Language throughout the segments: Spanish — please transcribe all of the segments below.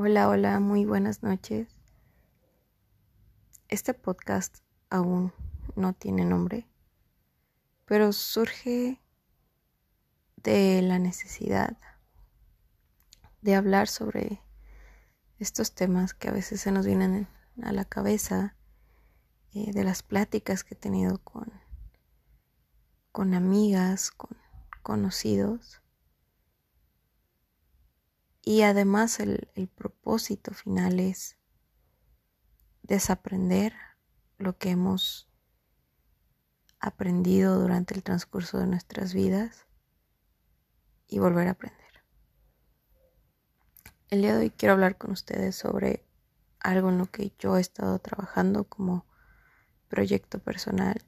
Hola, hola, muy buenas noches. Este podcast aún no tiene nombre, pero surge de la necesidad de hablar sobre estos temas que a veces se nos vienen a la cabeza, eh, de las pláticas que he tenido con, con amigas, con conocidos y además el, propósito final es desaprender lo que hemos aprendido durante el transcurso de nuestras vidas y volver a aprender. El día de hoy quiero hablar con ustedes sobre algo en lo que yo he estado trabajando como proyecto personal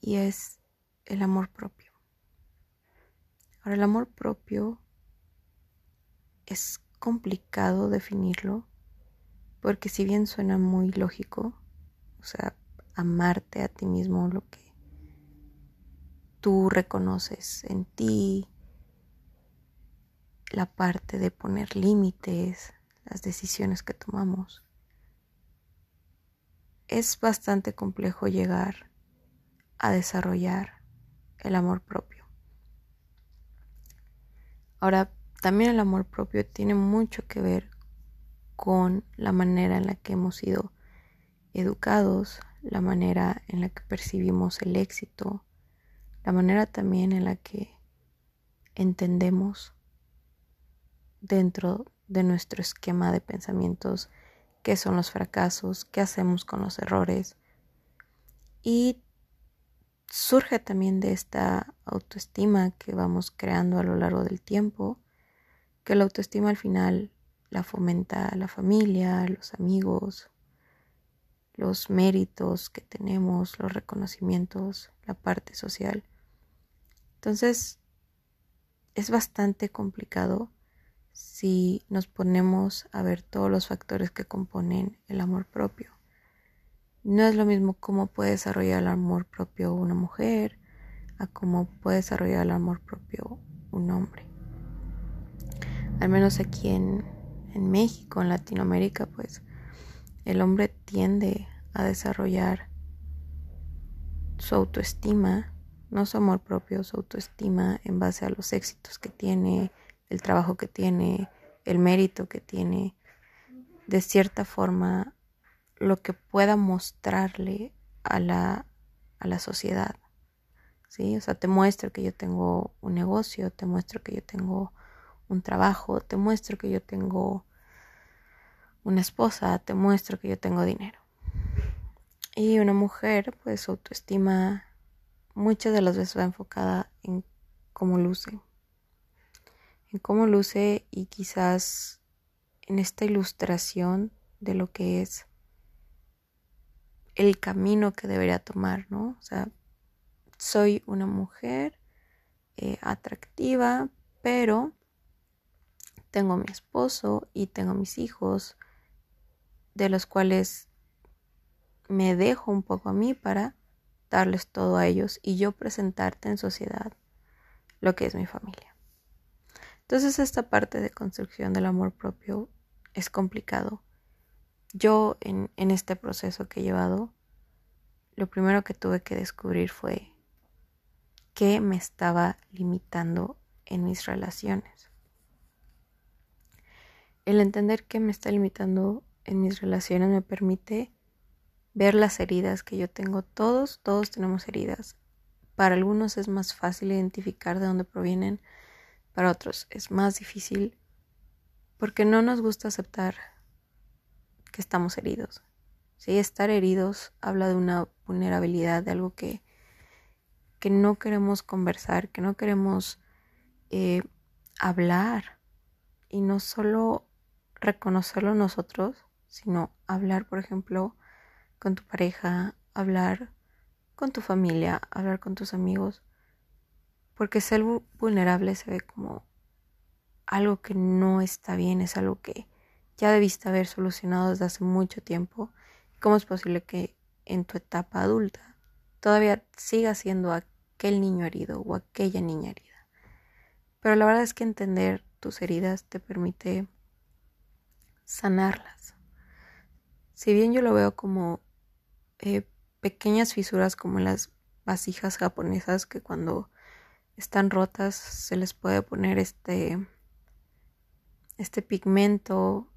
y es el amor propio. Ahora, el amor propio es complicado definirlo porque si bien suena muy lógico, o sea, amarte a ti mismo, lo que tú reconoces en ti, la parte de poner límites, las decisiones que tomamos, es bastante complejo llegar a desarrollar el amor propio. Ahora, también el amor propio tiene mucho que ver con la manera en la que hemos sido educados, la manera en la que percibimos el éxito, la manera también en la que entendemos dentro de nuestro esquema de pensamientos qué son los fracasos, qué hacemos con los errores. Y surge también de esta autoestima que vamos creando a lo largo del tiempo que la autoestima al final la fomenta la familia, los amigos, los méritos que tenemos, los reconocimientos, la parte social. Entonces, es bastante complicado si nos ponemos a ver todos los factores que componen el amor propio. No es lo mismo cómo puede desarrollar el amor propio una mujer a cómo puede desarrollar el amor propio un hombre al menos aquí en, México, en Latinoamérica, pues el hombre tiende a desarrollar su autoestima, no su amor propio, su autoestima en base a los éxitos que tiene, el trabajo que tiene, el mérito que tiene, de cierta forma lo que pueda mostrarle a la, a la sociedad. ¿Sí? O sea, te muestro que yo tengo un negocio, te muestro que yo tengo un trabajo, te muestro que yo tengo una esposa, te muestro que yo tengo dinero. Y una mujer, pues su autoestima muchas de las veces va enfocada en cómo luce. En cómo luce y quizás en esta ilustración de lo que es el camino que debería tomar, ¿no? O sea, soy una mujer eh, atractiva, pero tengo mi esposo y tengo mis hijos, de los cuales me dejo un poco a mí para darles todo a ellos y yo presentarte en sociedad lo que es mi familia. Entonces esta parte de construcción del amor propio es complicado. Yo en, en este proceso que he llevado, lo primero que tuve que descubrir fue qué me estaba limitando en mis relaciones el entender que me está limitando en mis relaciones me permite ver las heridas que yo tengo. Todos, todos tenemos heridas. Para algunos es más fácil identificar de dónde provienen, para otros es más difícil porque no nos gusta aceptar que estamos heridos. Si estar heridos habla de una vulnerabilidad, de algo que, que no queremos conversar, que no queremos eh, hablar. Y no solo reconocerlo nosotros, sino hablar, por ejemplo, con tu pareja, hablar con tu familia, hablar con tus amigos, porque ser vulnerable se ve como algo que no está bien, es algo que ya debiste haber solucionado desde hace mucho tiempo. ¿Cómo es posible que en tu etapa adulta todavía sigas siendo aquel niño herido o aquella niña herida? Pero la verdad es que entender tus heridas te permite sanarlas. Si bien yo lo veo como eh, pequeñas fisuras como las vasijas japonesas que cuando están rotas se les puede poner este este pigmento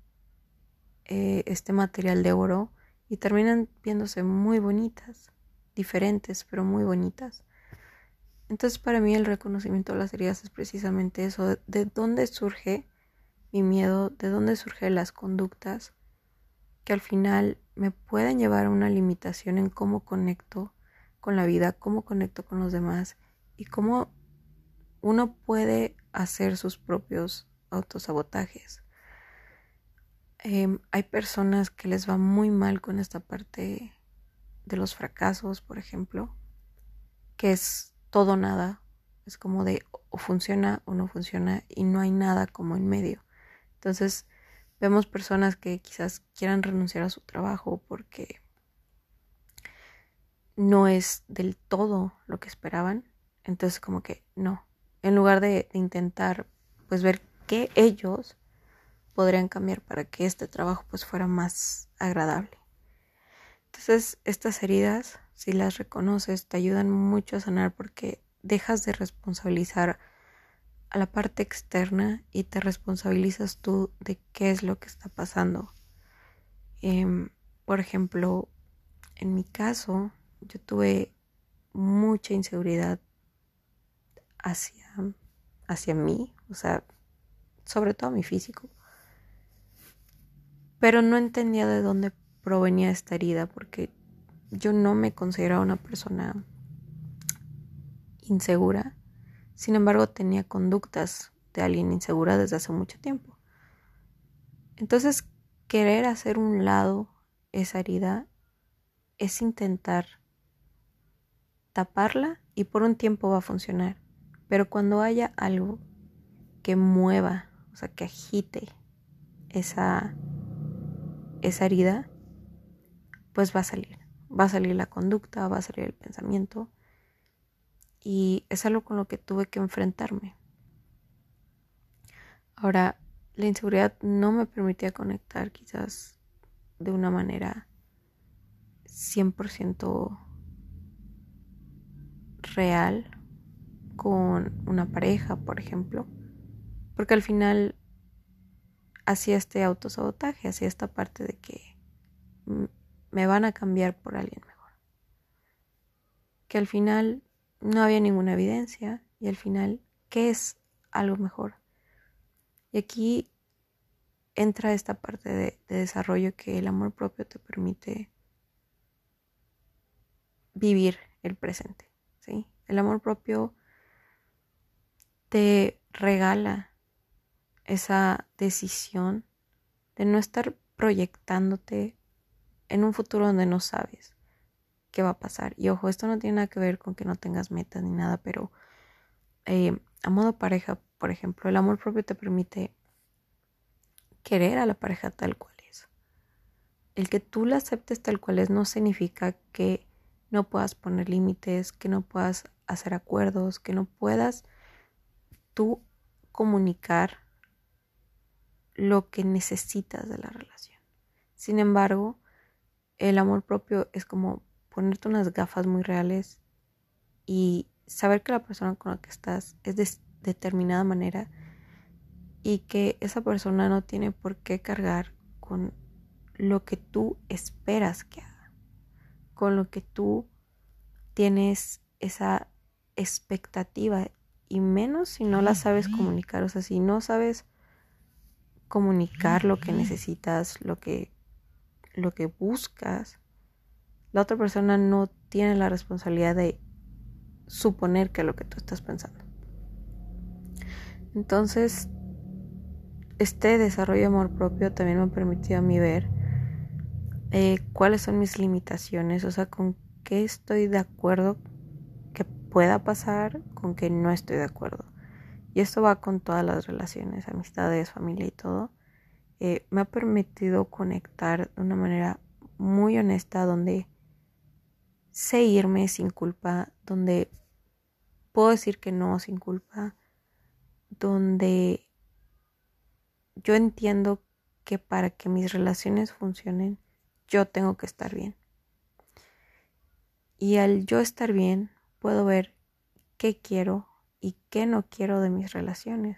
eh, este material de oro y terminan viéndose muy bonitas diferentes pero muy bonitas entonces para mí el reconocimiento de las heridas es precisamente eso de dónde surge mi miedo de dónde surgen las conductas que al final me pueden llevar a una limitación en cómo conecto con la vida, cómo conecto con los demás y cómo uno puede hacer sus propios autosabotajes. Em, hay personas que les va muy mal con esta parte de los fracasos, por ejemplo, que es todo nada, es como de o funciona o no funciona y no hay nada como en medio. Entonces, vemos personas que quizás quieran renunciar a su trabajo porque no es del todo lo que esperaban. Entonces como que no. En lugar de, intentar pues ver qué ellos podrían cambiar para que este trabajo pues fuera más agradable. Entonces estas heridas, si las reconoces, te ayudan mucho a sanar porque dejas de responsabilizar a la parte externa y te responsabilizas tú de qué es lo que está pasando. Em, por ejemplo, en mi caso, yo tuve mucha inseguridad hacia, hacia mí, o sea, sobre todo mi físico. Pero no entendía de dónde provenía esta herida porque yo no me consideraba una persona insegura. Sin embargo, tenía conductas de alguien insegura desde hace mucho tiempo. Entonces, querer hacer un lado esa herida es intentar taparla y por un tiempo va a funcionar. Pero cuando haya algo que mueva, o sea, que agite esa, esa herida, pues va a salir. Va a salir la conducta, va a salir el pensamiento. Y es algo con lo que tuve que enfrentarme. Ahora, la inseguridad no me permitía conectar quizás de una manera 100% real con una pareja, por ejemplo, porque al final hacía este autosabotaje, hacía esta parte de que me van a cambiar por alguien mejor. Que al final no había ninguna evidencia y al final, ¿qué es algo mejor? Y aquí entra esta parte de, de desarrollo que el amor propio te permite vivir el presente. El amor propio te regala esa decisión de no estar proyectándote en un futuro donde no sabes qué va a pasar. Y ojo, esto no tiene nada que ver con que no tengas metas ni nada, pero eh, a modo pareja, por ejemplo, el amor propio te permite querer a la pareja tal cual es. El que tú la aceptes tal cual es no significa que no puedas poner límites, que no puedas hacer acuerdos, que no puedas tú comunicar lo que necesitas de la relación. Sin embargo, el amor propio es como ponerte unas gafas muy reales y saber que la persona con la que estás es de determinada manera y que esa persona no tiene por qué cargar con lo que tú esperas que haga, con lo que tú tienes esa expectativa y menos si no la sabes comunicar, o sea, si no sabes comunicar lo que necesitas, lo que lo que buscas, la otra persona no tiene la responsabilidad de suponer que lo que tú estás pensando. Entonces, este desarrollo de amor propio también me ha permitido a mí ver eh, cuáles son mis limitaciones, o sea, con qué estoy de acuerdo pueda pasar con que no estoy de acuerdo. Y esto va con todas las relaciones, amistades, familia y todo. Eh, me ha permitido conectar de una manera muy honesta donde sé irme sin culpa, donde puedo decir que no sin culpa, donde yo entiendo que para que mis relaciones funcionen, yo tengo que estar bien. Y al yo estar bien, puedo ver qué quiero y qué no quiero de mis relaciones.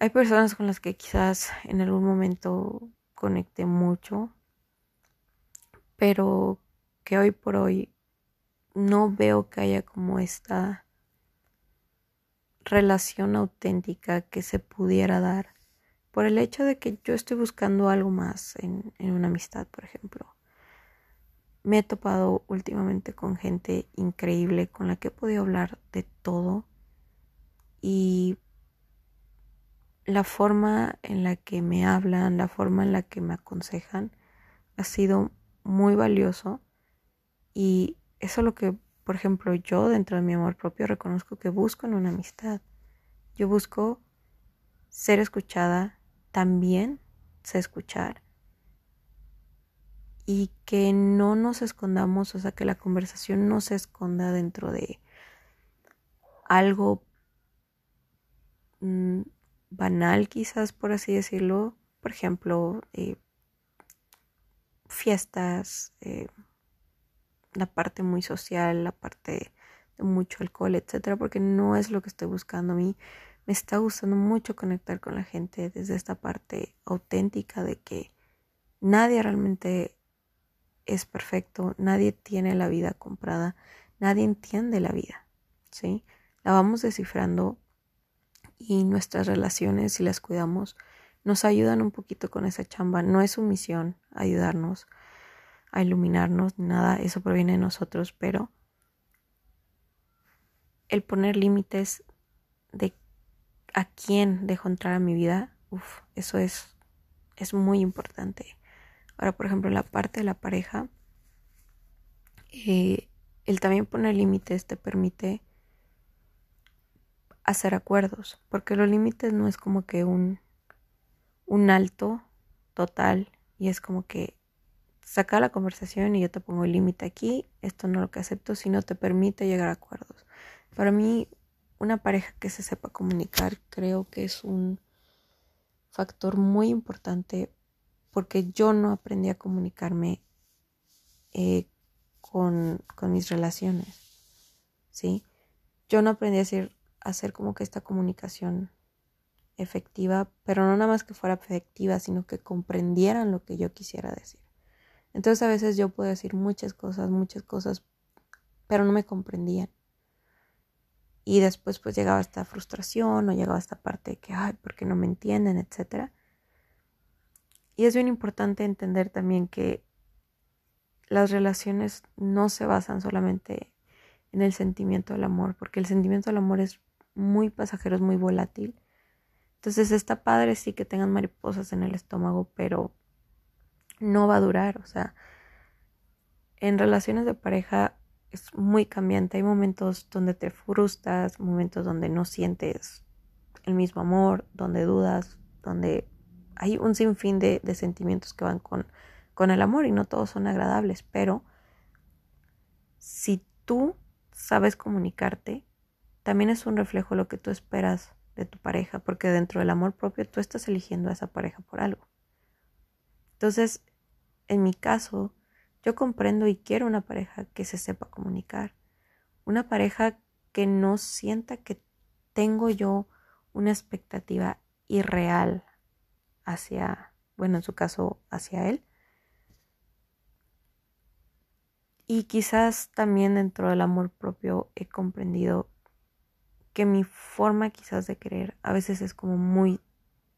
Hay personas con las que quizás en algún momento conecté mucho, pero que hoy por hoy no veo que haya como esta relación auténtica que se pudiera dar por el hecho de que yo estoy buscando algo más en, en una amistad, por ejemplo. Me he topado últimamente con gente increíble con la que he podido hablar de todo y la forma en la que me hablan, la forma en la que me aconsejan ha sido muy valioso y eso es lo que, por ejemplo, yo dentro de mi amor propio reconozco que busco en una amistad. Yo busco ser escuchada, también sé escuchar y que no nos escondamos, o sea, que la conversación no se esconda dentro de algo mm, banal quizás por así decirlo, por ejemplo, eh, fiestas, eh, la parte muy social, la parte de mucho alcohol, etcétera, porque no es lo que estoy buscando a mí. Me está gustando mucho conectar con la gente desde esta parte auténtica de que nadie realmente es perfecto, nadie tiene la vida comprada, nadie entiende la vida, ¿sí? La vamos descifrando y nuestras relaciones, si las cuidamos, nos ayudan un poquito con esa chamba. No es su misión ayudarnos a iluminarnos, nada, eso proviene de nosotros, pero el poner límites de a quién dejo entrar a mi vida, uff, eso es, es muy importante. Ahora, por ejemplo, la parte de la pareja, eh, el también poner límites te permite hacer acuerdos, porque los límites no es como que un, un alto total y es como que saca la conversación y yo te pongo el límite aquí, esto no lo que acepto, sino te permite llegar a acuerdos. Para mí, una pareja que se sepa comunicar creo que es un factor muy importante porque yo no aprendí a comunicarme eh, con, con, mis relaciones, ¿sí? Yo no aprendí a decir, hacer como que esta comunicación efectiva, pero no nada más que fuera efectiva, sino que comprendieran lo que yo quisiera decir. Entonces a veces yo puedo decir muchas cosas, muchas cosas, pero no me comprendían. Y después pues llegaba esta frustración o llegaba esta parte de que, ay, ¿por qué no me entienden? etcétera. Y es bien importante entender también que las relaciones no se basan solamente en el sentimiento del amor, porque el sentimiento del amor es muy pasajero, es muy volátil. Entonces está padre sí que tengan mariposas en el estómago, pero no va a durar. O sea, en relaciones de pareja es muy cambiante. Hay momentos donde te frustras, momentos donde no sientes el mismo amor, donde dudas, donde hay un sinfín de, de sentimientos que van con, con el amor y no todos son agradables, pero si tú sabes comunicarte, también es un reflejo lo que tú esperas de tu pareja, porque dentro del amor propio tú estás eligiendo a esa pareja por algo. Entonces, en mi caso, yo comprendo y quiero una pareja que se sepa comunicar, una pareja que no sienta que tengo yo una expectativa irreal hacia, bueno, en su caso, hacia él. Y quizás también dentro del amor propio he comprendido que mi forma quizás de querer a veces es como muy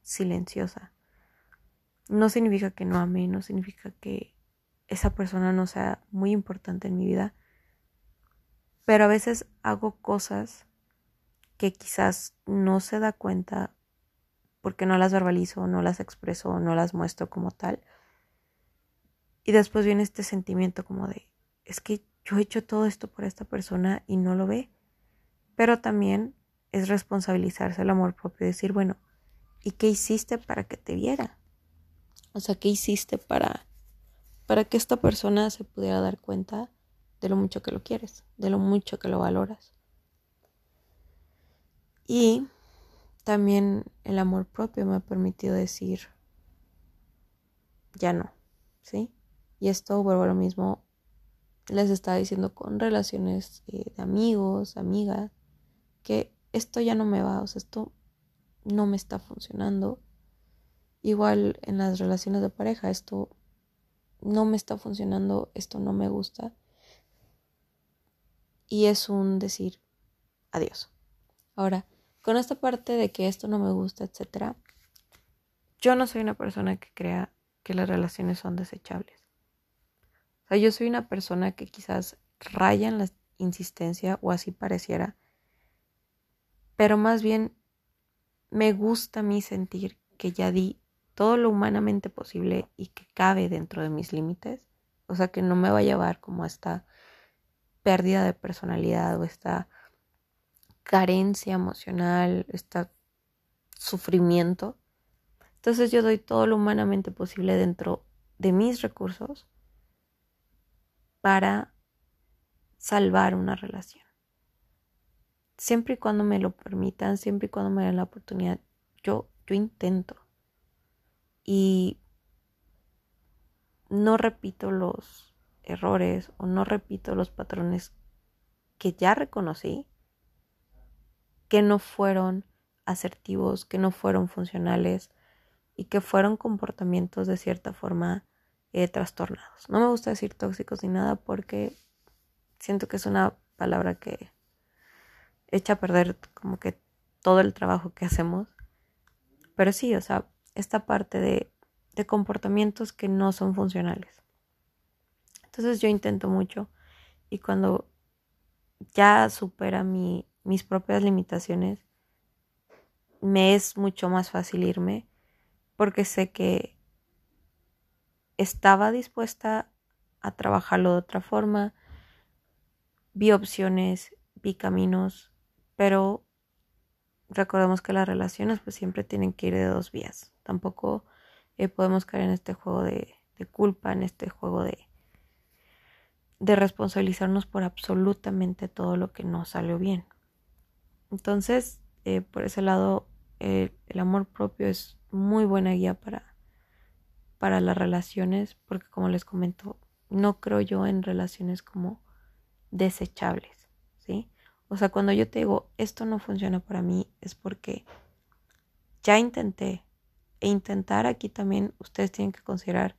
silenciosa. No significa que no ame, no significa que esa persona no sea muy importante en mi vida, pero a veces hago cosas que quizás no se da cuenta porque no las verbalizo, no las expreso, no las muestro como tal. Y después viene este sentimiento como de, es que yo he hecho todo esto por esta persona y no lo ve. Pero también es responsabilizarse el amor propio y decir, bueno, ¿y qué hiciste para que te viera? O sea, ¿qué hiciste para, para que esta persona se pudiera dar cuenta de lo mucho que lo quieres, de lo mucho que lo valoras? Y también el amor propio me ha permitido decir, ya no, ¿sí? Y esto vuelvo a lo mismo, les estaba diciendo con relaciones eh, de amigos, amigas, que esto ya no me va, o sea, esto no me está funcionando. Igual en las relaciones de pareja, esto no me está funcionando, esto no me gusta. Y es un decir adiós. Ahora, con esta parte de que esto no me gusta, etcétera, yo no soy una persona que crea que las relaciones son desechables. O sea, yo soy una persona que quizás raya en la insistencia o así pareciera, pero más bien me gusta a mí sentir que ya di todo lo humanamente posible y que cabe dentro de mis límites. O sea, que no me va a llevar como a esta pérdida de personalidad o esta carencia emocional, este sufrimiento. Entonces yo doy todo lo humanamente posible dentro de mis recursos para salvar una relación. Siempre y cuando me lo permitan, siempre y cuando me den la oportunidad, yo, yo intento. Y no repito los errores o no repito los patrones que ya reconocí que no fueron asertivos, que no fueron funcionales y que fueron comportamientos de cierta forma eh, trastornados. No me gusta decir tóxicos ni nada porque siento que es una palabra que echa a perder como que todo el trabajo que hacemos. Pero sí, o sea, esta parte de, de comportamientos que no son funcionales. Entonces yo intento mucho y cuando ya supera mi, mis propias limitaciones, me es mucho más fácil irme porque sé que estaba dispuesta a trabajarlo de otra forma, vi opciones, vi caminos, pero recordemos que las relaciones pues siempre tienen que ir de dos vías. Tampoco eh, podemos caer en este juego de, culpa, en este juego de, de responsabilizarnos por absolutamente todo lo que no salió bien. Entonces, eh, por ese lado, eh, el amor propio es muy buena guía para, para las relaciones, porque como les comento, no creo yo en relaciones como desechables, ¿sí? O sea, cuando yo te digo, esto no funciona para mí, es porque ya intenté. E intentar aquí también ustedes tienen que considerar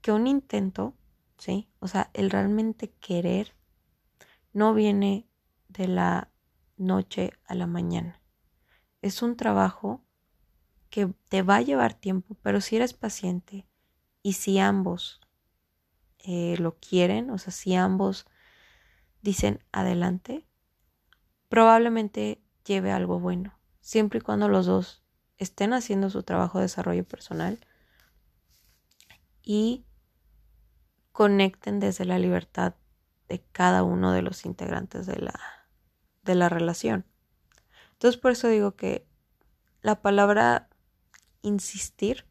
que un intento, ¿sí? O sea, el realmente querer no viene de la noche a la mañana. Es un trabajo que te va a llevar tiempo, pero si eres paciente y si ambos eh, lo quieren, o sea, si ambos dicen adelante, probablemente lleve algo bueno, siempre y cuando los dos estén haciendo su trabajo de desarrollo personal y conecten desde la libertad de cada uno de los integrantes de la de la relación. Entonces por eso digo que la palabra insistir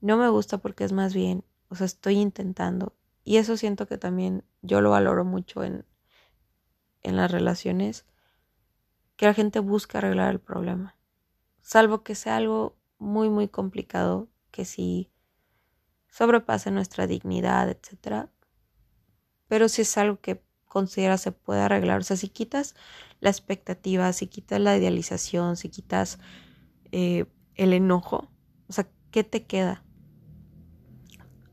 no me gusta porque es más bien, o sea, estoy intentando. Y eso siento que también yo lo valoro mucho en, en las relaciones, que la gente busca arreglar el problema. Salvo que sea algo muy, muy complicado, que sí sobrepase nuestra dignidad, etc. Pero si es algo que considera se puede arreglar. O sea, si quitas la expectativa, si quitas la idealización, si quitas eh, el enojo, o sea, ¿qué te queda?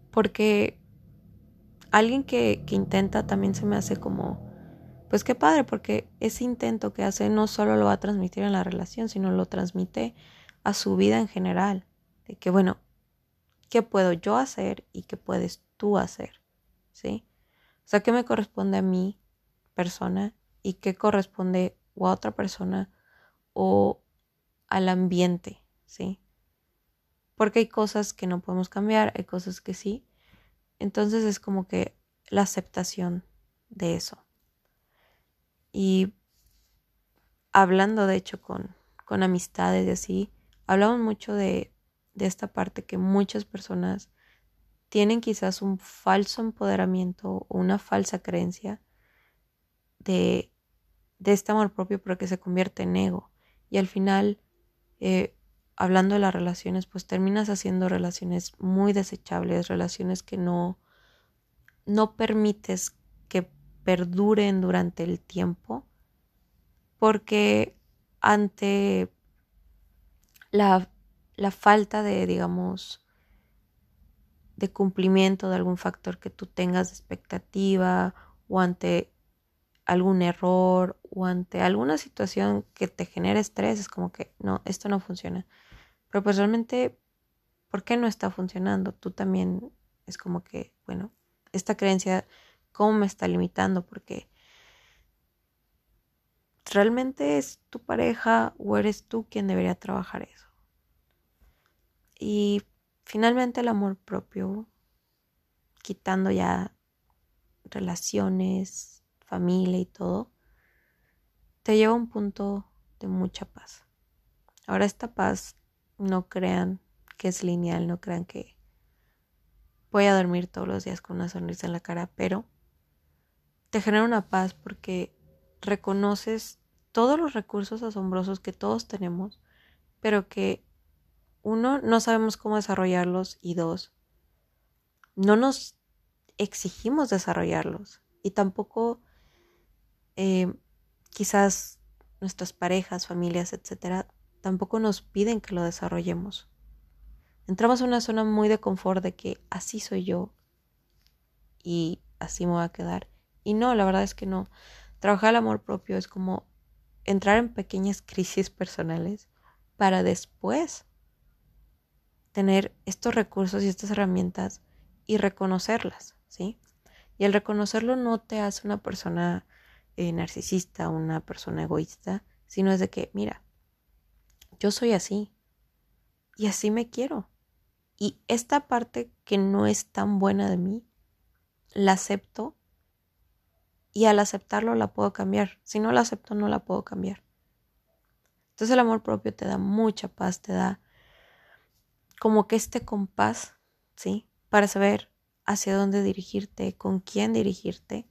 Porque alguien que, que intenta también se me hace como, pues qué padre, porque ese intento que hace no solo lo va a transmitir en la relación, sino lo transmite a su vida en general. De que, bueno, ¿qué puedo yo hacer y qué puedes tú hacer? ¿Sí? O sea, ¿qué me corresponde a mi persona y qué corresponde a otra persona o al ambiente, ¿sí? Porque hay cosas que no podemos cambiar, hay cosas que sí. Entonces es como que la aceptación de eso. Y hablando de hecho con, con amistades y así, hablamos mucho de, de esta parte que muchas personas tienen quizás un falso empoderamiento o una falsa creencia de, de este amor propio, pero que se convierte en ego. Y al final, eh, hablando de las relaciones, pues terminas haciendo relaciones muy desechables, relaciones que no, no permites perduren durante el tiempo, porque ante la, la falta de, digamos, de cumplimiento de algún factor que tú tengas de expectativa o ante algún error o ante alguna situación que te genere estrés, es como que no, esto no funciona. Pero pues realmente, ¿por qué no está funcionando? Tú también es como que, bueno, esta creencia, ¿cómo me está limitando? Porque realmente es tu pareja o eres tú quien debería trabajar eso. Y finalmente el amor propio, quitando ya relaciones, familia y todo, te lleva a un punto de mucha paz. Ahora esta paz no crean que es lineal, no crean que voy a dormir todos los días con una sonrisa en la cara, pero te genera una paz porque reconoces todos los recursos asombrosos que todos tenemos, pero que uno, no sabemos cómo desarrollarlos y dos, no nos exigimos desarrollarlos y tampoco eh, quizás nuestras parejas, familias, etcétera, tampoco nos piden que lo desarrollemos. Entramos en una zona muy de confort de que así soy yo y así me voy a quedar. Y no, la verdad es que no. Trabajar el amor propio es como entrar en pequeñas crisis personales para después tener estos recursos y estas herramientas y reconocerlas, ¿sí? Y el reconocerlo no te hace una persona eh, narcisista, una persona egoísta, sino es de que, mira, yo soy así y así me quiero. Y esta parte que no es tan buena de mí, la acepto y al aceptarlo la puedo cambiar. Si no la acepto, no la puedo cambiar. Entonces el amor propio te da mucha paz, te da como que este compás, ¿sí? Para saber hacia dónde dirigirte, con quién dirigirte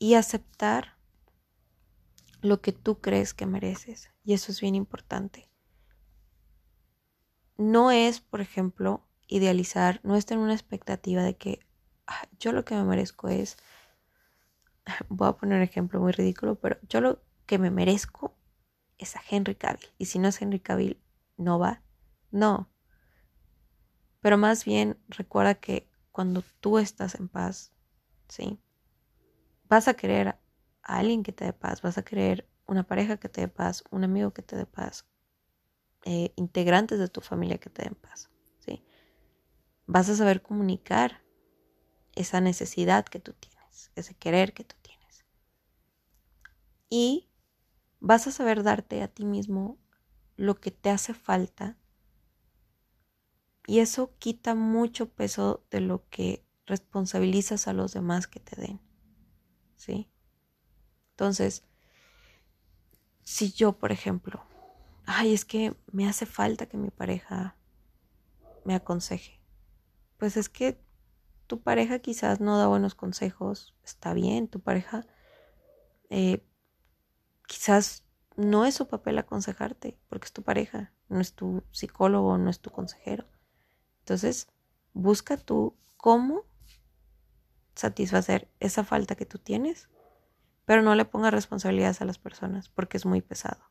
y aceptar lo que tú crees que mereces. Y eso es bien importante. No es, por ejemplo, idealizar, no es tener una expectativa de que ah, yo lo que me merezco es, voy a poner un ejemplo muy ridículo, pero yo lo que me merezco es a Henry Cavill. Y si no es Henry Cavill, no va no. Pero más bien recuerda que cuando tú estás en paz, ¿sí? Vas a querer a alguien que te dé paz, vas a querer una pareja que te dé paz, un amigo que te dé paz, eh, integrantes de tu familia que te den paz, ¿sí? Vas a saber comunicar esa necesidad que tú tienes, ese querer que tú tienes. Y vas a saber darte a ti mismo lo que te hace falta y eso quita mucho peso de lo que responsabilizas a los demás que te den. ¿Sí? Entonces, si yo, por ejemplo, ay, es que me hace falta que mi pareja me aconseje. Pues es que tu pareja quizás no da buenos consejos, está bien, tu pareja eh, quizás no es su papel aconsejarte, porque es tu pareja, no es tu psicólogo, no es tu consejero. Entonces, busca tú cómo satisfacer esa falta que tú tienes, pero no le pongas responsabilidades a las personas porque es muy pesado.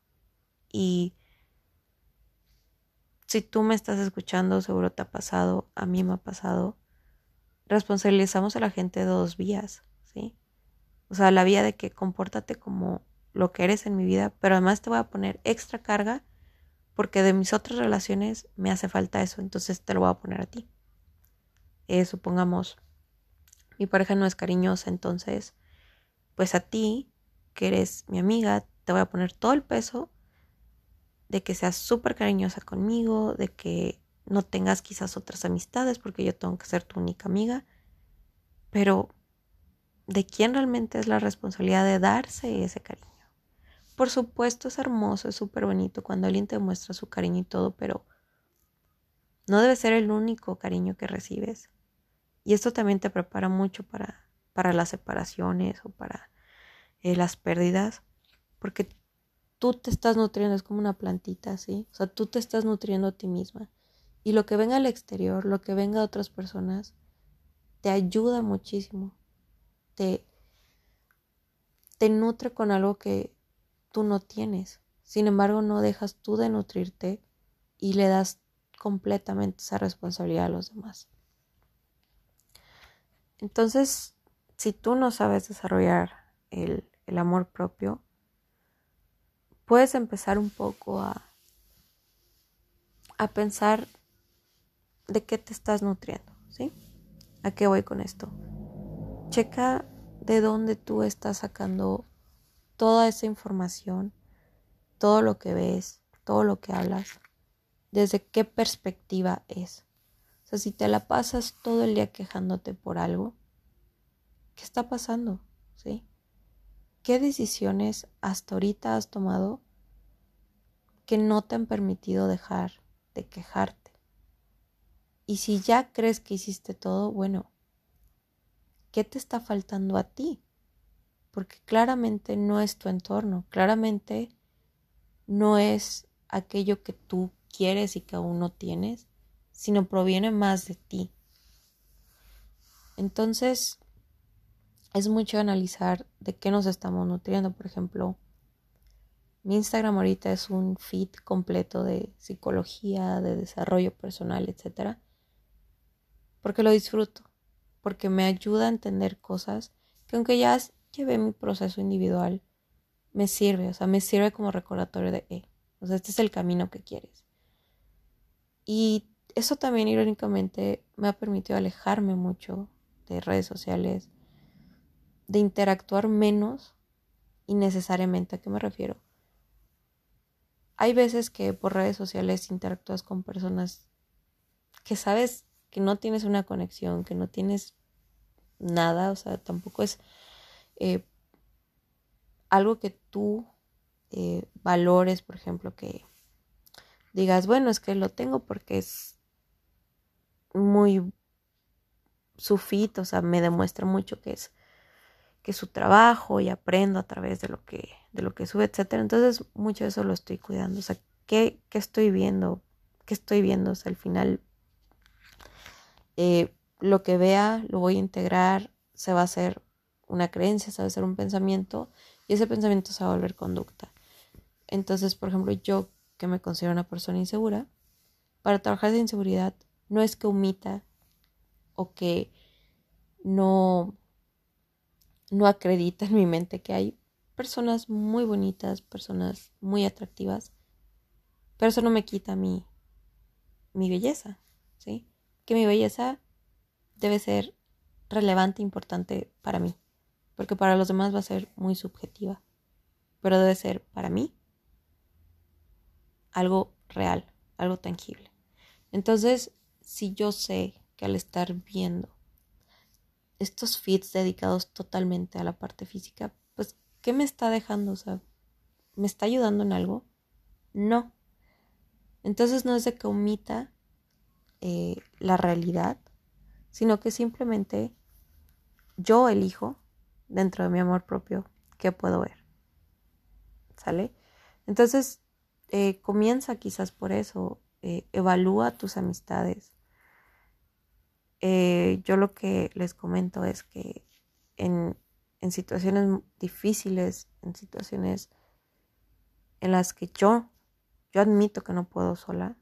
Y si tú me estás escuchando, seguro te ha pasado, a mí me ha pasado, responsabilizamos a la gente de dos vías, ¿sí? O sea, la vía de que compórtate como lo que eres en mi vida, pero además te voy a poner extra carga porque de mis otras relaciones me hace falta eso, entonces te lo voy a poner a ti. Eh, supongamos, mi pareja no es cariñosa, entonces, pues a ti, que eres mi amiga, te voy a poner todo el peso de que seas súper cariñosa conmigo, de que no tengas quizás otras amistades, porque yo tengo que ser tu única amiga, pero ¿de quién realmente es la responsabilidad de darse ese cariño? Por supuesto es hermoso, es súper bonito cuando alguien te muestra su cariño y todo, pero no debe ser el único cariño que recibes. Y esto también te prepara mucho para, para las separaciones o para eh, las pérdidas, porque tú te estás nutriendo, es como una plantita, ¿sí? O sea, tú te estás nutriendo a ti misma. Y lo que venga al exterior, lo que venga de otras personas, te ayuda muchísimo. Te, te nutre con algo que tú no tienes. Sin embargo, no dejas tú de nutrirte y le das completamente esa responsabilidad a los demás. Entonces, si tú no sabes desarrollar el, el amor propio, puedes empezar un poco a, a pensar de qué te estás nutriendo, ¿sí? ¿A qué voy con esto? Checa de dónde tú estás sacando toda esa información, todo lo que ves, todo lo que hablas, desde qué perspectiva es. O sea, si te la pasas todo el día quejándote por algo, ¿qué está pasando? ¿Sí? ¿Qué decisiones hasta ahorita has tomado que no te han permitido dejar de quejarte? Y si ya crees que hiciste todo, bueno, ¿qué te está faltando a ti? Porque claramente no es tu entorno, claramente no es aquello que tú quieres y que aún no tienes, sino proviene más de ti. Entonces, es mucho analizar de qué nos estamos nutriendo. Por ejemplo, mi Instagram ahorita es un feed completo de psicología, de desarrollo personal, etc. Porque lo disfruto, porque me ayuda a entender cosas que aunque ya llevé mi proceso individual, me sirve, o sea, me sirve como recordatorio de, eh, o sea, este es el camino que quieres. Y eso también irónicamente me ha permitido alejarme mucho de redes sociales, de interactuar menos innecesariamente. ¿A qué me refiero? Hay veces que por redes sociales interactúas con personas que sabes que no tienes una conexión, que no tienes nada, o sea, tampoco es eh, algo que tú eh, valores, por ejemplo, que digas, bueno, es que lo tengo porque es muy su fit, o sea, me demuestra mucho que es que su trabajo y aprendo a través de lo que, de lo que sube, etcétera. Entonces, mucho de eso lo estoy cuidando. O sea, ¿qué, qué estoy viendo? ¿Qué estoy viendo? O sea, al final, eh, lo que vea lo voy a integrar, se va a hacer una creencia, se va a hacer un pensamiento, y ese pensamiento se va a volver conducta. Entonces, por ejemplo, yo que me considero una persona insegura, para trabajar esa inseguridad no es que omita o que no no acredita en mi mente que hay personas muy bonitas, personas muy atractivas, pero eso no me quita mi, mi belleza, ¿sí? Que mi belleza debe ser relevante, importante para mí, porque para los demás va a ser muy subjetiva, pero debe ser para mí algo real, algo tangible. Entonces, si yo sé que al estar viendo estos feeds dedicados totalmente a la parte física, pues, ¿qué me está dejando? O sea, ¿me está ayudando en algo? No. Entonces no es de que omita eh, la realidad, sino que simplemente yo elijo dentro de mi amor propio qué puedo ver. ¿Sale? Entonces, eh, comienza quizás por eso, eh, evalúa tus amistades, yo lo que les comento es que en, situaciones difíciles, en situaciones en las que yo, yo admito que no puedo sola,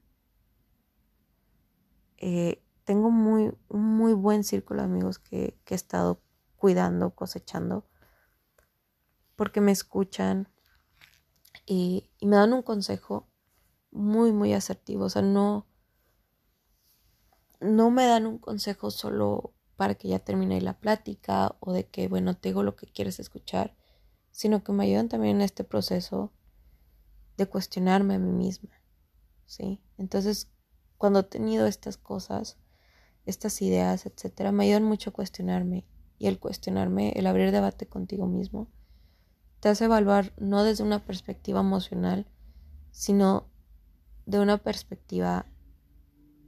eh, tengo muy, un muy buen círculo de amigos que, he estado cuidando, cosechando, porque me escuchan y, y, me dan un consejo muy, muy asertivo. O sea, no, no me dan un consejo solo para que ya termine la plática o de que, bueno, te digo lo que quieres escuchar, sino que me ayudan también en este proceso de cuestionarme a mí misma, ¿sí? Entonces, cuando he tenido estas cosas, estas ideas, etcétera, me ayudan mucho a cuestionarme y el cuestionarme, el abrir debate contigo mismo, te hace evaluar no desde una perspectiva emocional, sino de una perspectiva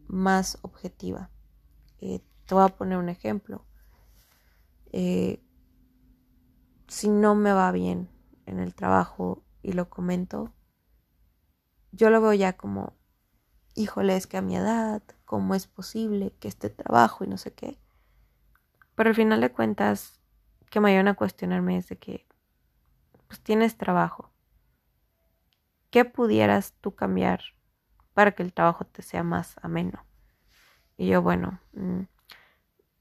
más objetiva. Eh, te voy a poner un ejemplo. Eh, si no me va bien en el trabajo y lo comento, yo lo veo ya como, híjole, es que a mi edad, ¿cómo es posible que este trabajo y no sé qué? Pero al final de cuentas, que me ayudan a cuestionarme es de que, pues tienes trabajo. ¿Qué pudieras tú cambiar para que el trabajo te sea más ameno? Y yo, bueno, mm,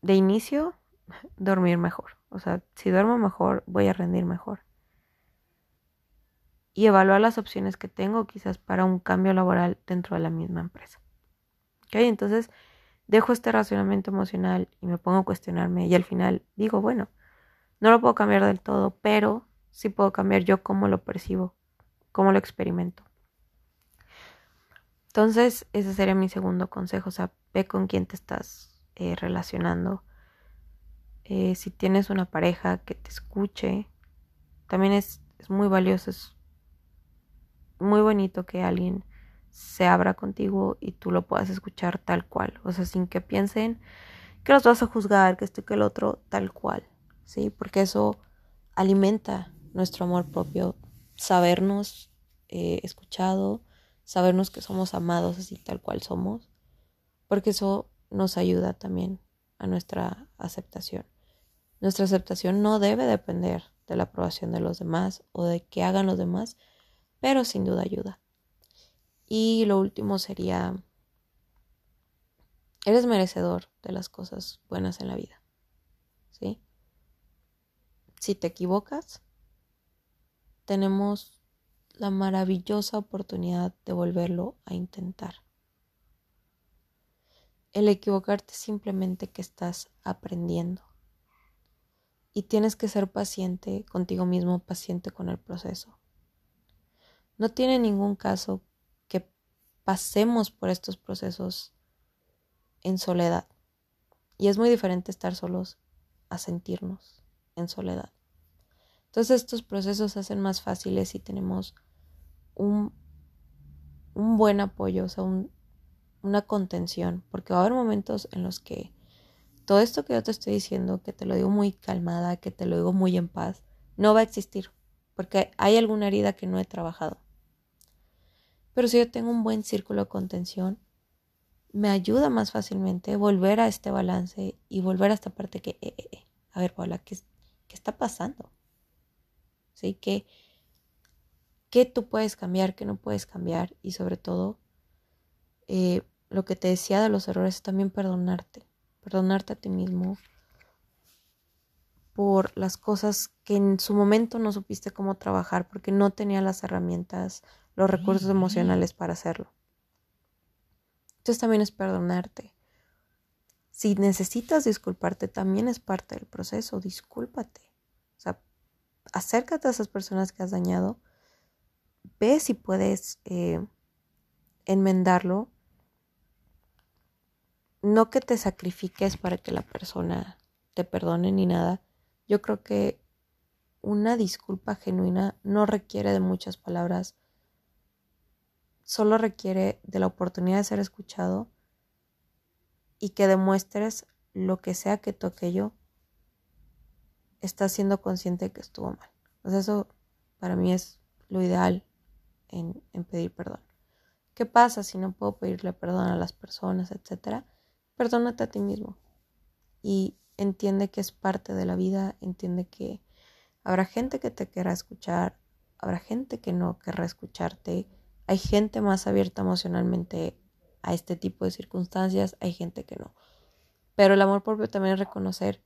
de inicio, dormir mejor. O sea, si duermo mejor, voy a rendir mejor. Y evaluar las opciones que tengo quizás para un cambio laboral dentro de la misma empresa. ¿Ok? Entonces, dejo este racionamiento emocional y me pongo a cuestionarme y al final digo, bueno, no lo puedo cambiar del todo, pero sí puedo cambiar yo cómo lo percibo, cómo lo experimento. Entonces, ese sería mi segundo consejo, o sea, ve con quién te estás eh, relacionando. Eh, si tienes una pareja que te escuche, también es, es muy valioso, muy bonito que alguien se abra contigo y tú lo puedas escuchar tal cual, o sea, sin que piensen que los vas a juzgar, que esto que el otro, tal cual, ¿sí? Porque eso alimenta nuestro amor propio, sabernos eh, escuchado, sabernos que somos amados así tal cual somos, porque eso nos ayuda también a nuestra aceptación. Nuestra aceptación no debe depender de la aprobación de los demás o de que hagan los demás, pero sin duda ayuda. Y lo último sería, eres merecedor de las cosas buenas en la vida. ¿Sí? Si te equivocas, tenemos la maravillosa oportunidad de volverlo a intentar. El equivocarte es simplemente que estás aprendiendo. Y tienes que ser paciente contigo mismo, paciente con el proceso. No tiene ningún caso que pasemos por estos procesos en soledad. Y es muy diferente estar solos a sentirnos en soledad. Entonces estos procesos se hacen más fáciles si tenemos un, un buen apoyo, o sea, una contención, porque va a haber momentos en los que todo esto que yo te estoy diciendo, que te lo digo muy calmada, que te lo digo muy en paz, no va a existir, porque hay alguna herida que no he trabajado. Pero si yo tengo un buen círculo de contención, me ayuda más fácilmente volver a este balance y volver a esta parte que, eh, eh, eh, a ver, Paula, ¿qué, ¿qué, está pasando? ¿Sí? ¿Qué, ¿Qué tú puedes cambiar, qué no puedes cambiar? Y sobre todo, lo que te decía de los errores es también perdonarte, perdonarte a ti mismo por las cosas que en su momento no supiste cómo trabajar, porque no tenía las herramientas, los recursos emocionales para hacerlo. Entonces también es perdonarte. Si necesitas disculparte, también es parte del proceso, discúlpate. O sea, acércate a esas personas que has dañado, ve si puedes eh, enmendarlo. No que te sacrifiques para que la persona te perdone ni nada. Yo creo que una disculpa genuina no requiere de muchas palabras, solo requiere de la oportunidad de ser escuchado y que demuestres lo que sea que tú aquello estás siendo consciente de que estuvo mal. eso para mí es lo ideal en, en, pedir perdón. ¿Qué pasa si no puedo pedirle perdón a las personas, etcétera? Perdónate a ti mismo y entiende que es parte de la vida, entiende que habrá gente que te querrá escuchar, habrá gente que no querrá escucharte, hay gente más abierta emocionalmente a este tipo de circunstancias, hay gente que no. Pero el amor propio también es reconocer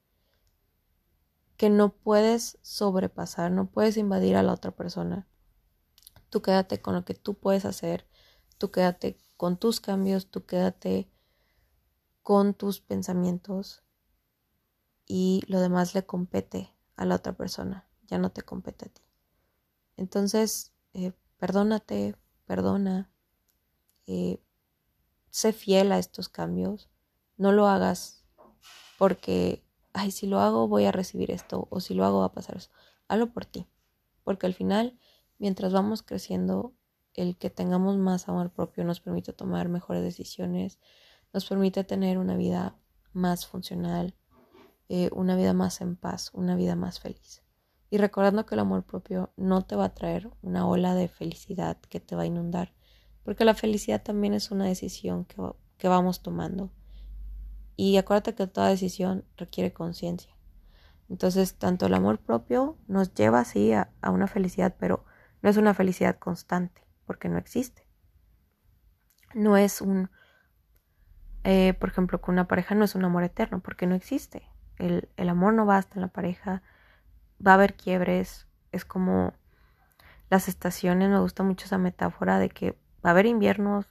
que no puedes sobrepasar, no puedes invadir a la otra persona. Tú quédate con lo que tú puedes hacer, tú quédate con tus cambios, tú quédate con tus pensamientos y lo demás le compete a la otra persona, ya no te compete a ti. Entonces, eh, perdónate, perdona, eh, sé fiel a estos cambios, no lo hagas porque, ay, si lo hago voy a recibir esto o si lo hago va a pasar eso. Hazlo por ti, porque al final, mientras vamos creciendo, el que tengamos más amor propio nos permite tomar mejores decisiones, nos permite tener una vida más funcional, eh, una vida más en paz, una vida más feliz. Y recordando que el amor propio no te va a traer una ola de felicidad que te va a inundar, porque la felicidad también es una decisión que, que vamos tomando. Y acuérdate que toda decisión requiere conciencia. Entonces, tanto el amor propio nos lleva así a, a, una felicidad, pero no es una felicidad constante, porque no existe. No es un, eh, por ejemplo, con una pareja no es un amor eterno, porque no existe. El, el amor no basta en la pareja, va a haber quiebres, es como las estaciones, me gusta mucho esa metáfora de que va a haber inviernos,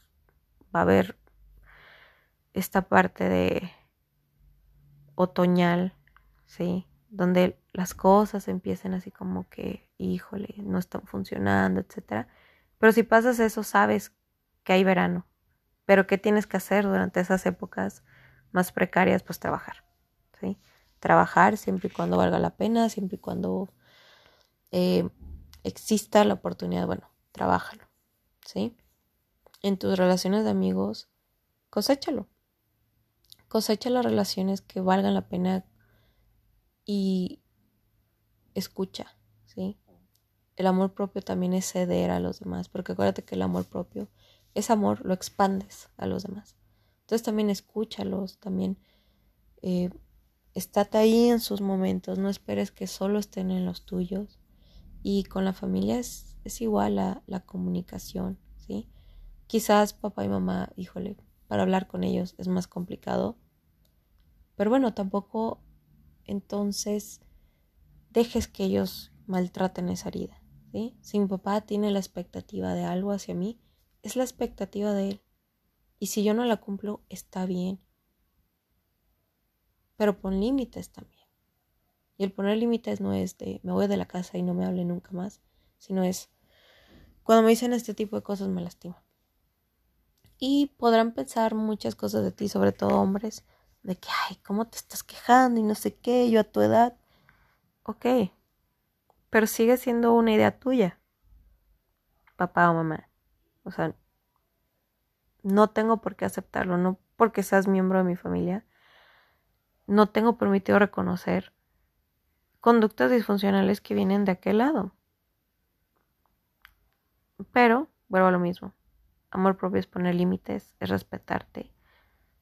va a haber esta parte de otoñal, ¿sí? Donde las cosas empiecen así como que, híjole, no están funcionando, etcétera. Pero si pasas eso, sabes que hay verano. Pero ¿qué tienes que hacer durante esas épocas más precarias? Pues trabajar, ¿sí? Trabajar siempre y cuando valga la pena, siempre y cuando eh, exista la oportunidad, bueno, trabájalo, ¿sí? En tus relaciones de amigos, coséchalo. Cosecha las relaciones que valgan la pena y escucha, ¿sí? El amor propio también es ceder a los demás, porque acuérdate que el amor propio es amor, lo expandes a los demás. Entonces también escúchalos, también eh, estate ahí en sus momentos, no esperes que solo estén en los tuyos. Y con la familia es, es igual la, la comunicación, ¿sí? Quizás papá y mamá, híjole, para hablar con ellos es más complicado. Pero bueno, tampoco entonces dejes que ellos maltraten esa herida. ¿sí? Si mi papá tiene la expectativa de algo hacia mí, es la expectativa de él. Y si yo no la cumplo, está bien. Pero pon límites también. Y el poner límites no es de me voy de la casa y no me hable nunca más, sino es cuando me dicen este tipo de cosas me lastima. Y podrán pensar muchas cosas de ti, sobre todo hombres, de que, ay, ¿cómo te estás quejando? Y no sé qué, yo a tu edad. Ok, pero sigue siendo una idea tuya, papá o mamá. O sea, no tengo por qué aceptarlo, no porque seas miembro de mi familia. No tengo permitido reconocer conductas disfuncionales que vienen de aquel lado. Pero, vuelvo a lo mismo. Amor propio es poner límites, es respetarte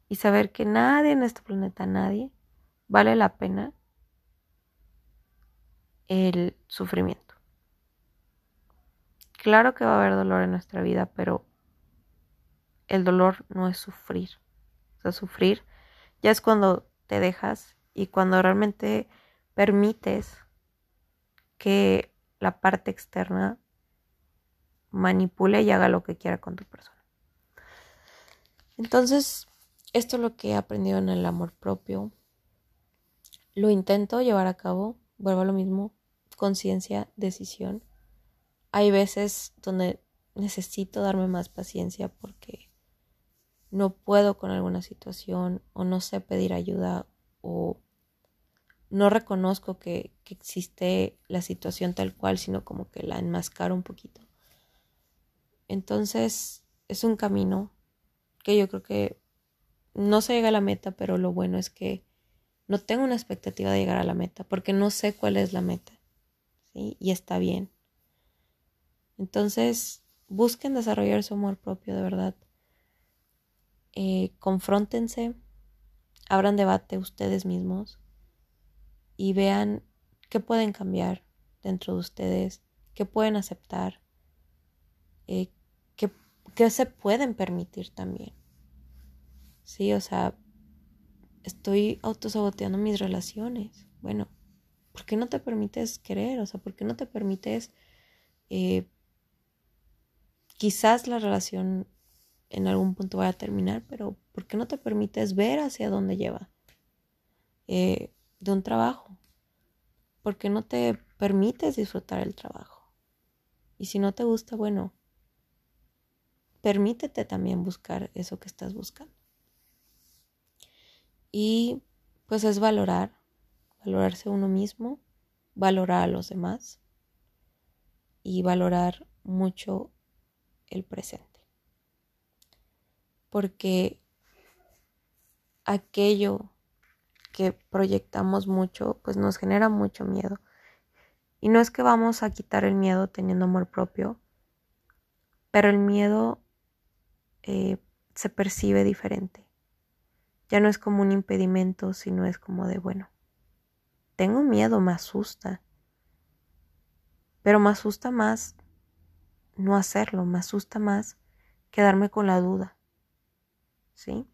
y saber que nadie en este planeta, nadie, vale la pena el sufrimiento. Claro que va a haber dolor en nuestra vida, pero el dolor no es sufrir. O sea, sufrir ya es cuando te dejas y cuando realmente permites que la parte externa manipule y haga lo que quiera con tu persona. Entonces, esto es lo que he aprendido en el amor propio. Lo intento llevar a cabo, vuelvo a lo mismo, conciencia, decisión. Hay veces donde necesito darme más paciencia porque no puedo con alguna situación o no sé pedir ayuda o no reconozco que, que, existe la situación tal cual, sino como que la enmascaro un poquito. Entonces es un camino que yo creo que no se llega a la meta, pero lo bueno es que no tengo una expectativa de llegar a la meta, porque no sé cuál es la meta. ¿sí? Y está bien. Entonces, busquen desarrollar su amor propio, de verdad. Eh, confróntense, abran debate ustedes mismos y vean qué pueden cambiar dentro de ustedes, qué pueden aceptar, eh, qué se pueden permitir también. Sí, o sea, estoy autosaboteando mis relaciones. Bueno, ¿por qué no te permites querer? O sea, ¿por qué no te permites... Eh, quizás la relación en algún punto vaya a terminar, pero ¿por qué no te permites ver hacia dónde lleva? Eh, de un trabajo. ¿Por qué no te permites disfrutar el trabajo? Y si no te gusta, bueno, permítete también buscar eso que estás buscando. Y pues es valorar, valorarse uno mismo, valorar a los demás y valorar mucho el presente. Porque aquello que proyectamos mucho, pues nos genera mucho miedo. Y no es que vamos a quitar el miedo teniendo amor propio, pero el miedo eh, se percibe diferente. Ya no es como un impedimento, sino es como de, bueno, tengo miedo, me asusta, pero me asusta más no hacerlo, me asusta más quedarme con la duda. ¿Sí?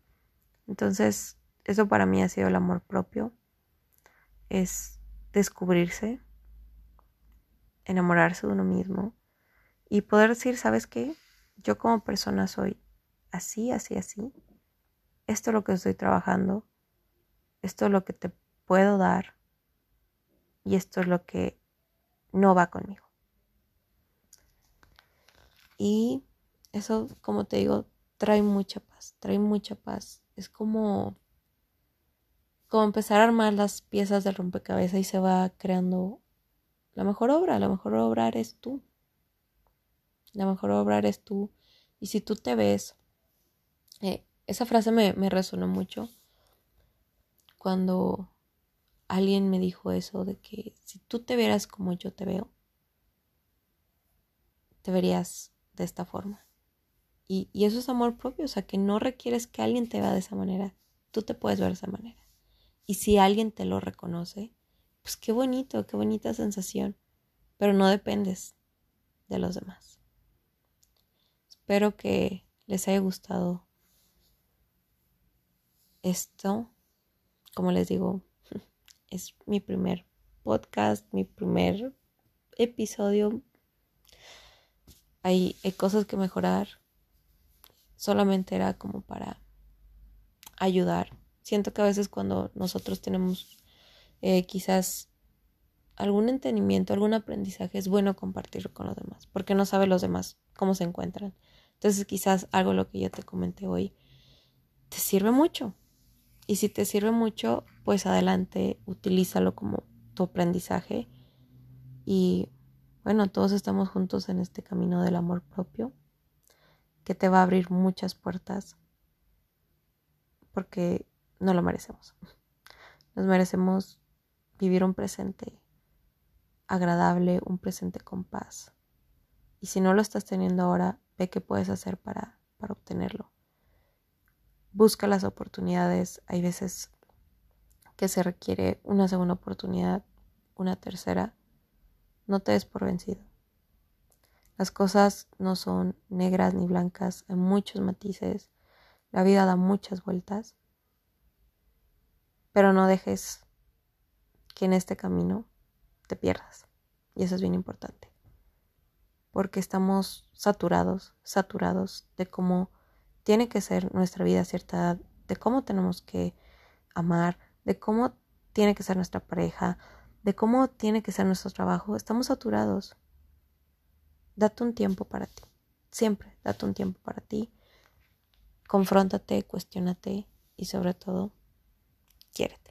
Entonces, eso para mí ha sido el amor propio. Es descubrirse, enamorarse de uno mismo y poder decir, ¿sabes qué? Yo como persona soy así, así, así. Esto es lo que estoy trabajando. Esto es lo que te puedo dar. Y esto es lo que no va conmigo. Y eso, como te digo, trae mucha paz, trae mucha paz. Es como, como empezar a armar las piezas del rompecabezas y se va creando la mejor obra. La mejor obra eres tú. La mejor obra eres tú. Y si tú te ves, eh, esa frase me, me resonó mucho cuando alguien me dijo eso de que si tú te vieras como yo te veo, te verías de esta forma. Y, eso es amor propio, o sea, que no requieres que alguien te vea de esa manera, tú te puedes ver de esa manera. Y si alguien te lo reconoce, pues qué bonito, qué bonita sensación, pero no dependes de los demás. Espero que les haya gustado esto. Como les digo, es mi primer podcast, mi primer episodio. hay cosas que mejorar, solamente era como para ayudar. Siento que a veces cuando nosotros tenemos eh, quizás algún entendimiento, algún aprendizaje, es bueno compartirlo con los demás, porque no sabe los demás cómo se encuentran. Entonces quizás algo lo que yo te comenté hoy te sirve mucho. Y si te sirve mucho, pues adelante, utilízalo como tu aprendizaje. Y bueno, todos estamos juntos en este camino del amor propio que te va a abrir muchas puertas porque no lo merecemos. Nos merecemos vivir un presente agradable, un presente con paz. Y si no lo estás teniendo ahora, ve qué puedes hacer para, para obtenerlo. Busca las oportunidades. Hay veces que se requiere una segunda oportunidad, una tercera. No te des por vencido. Las cosas no son negras ni blancas, hay muchos matices, la vida da muchas vueltas, pero no dejes que en este camino te pierdas. Y eso es bien importante, porque estamos saturados, saturados de cómo tiene que ser nuestra vida cierta de cómo tenemos que amar, de cómo tiene que ser nuestra pareja, de cómo tiene que ser nuestro trabajo. Estamos saturados date un tiempo para ti. Siempre date un tiempo para ti. Confróntate, cuestionate y sobre todo, quiérete.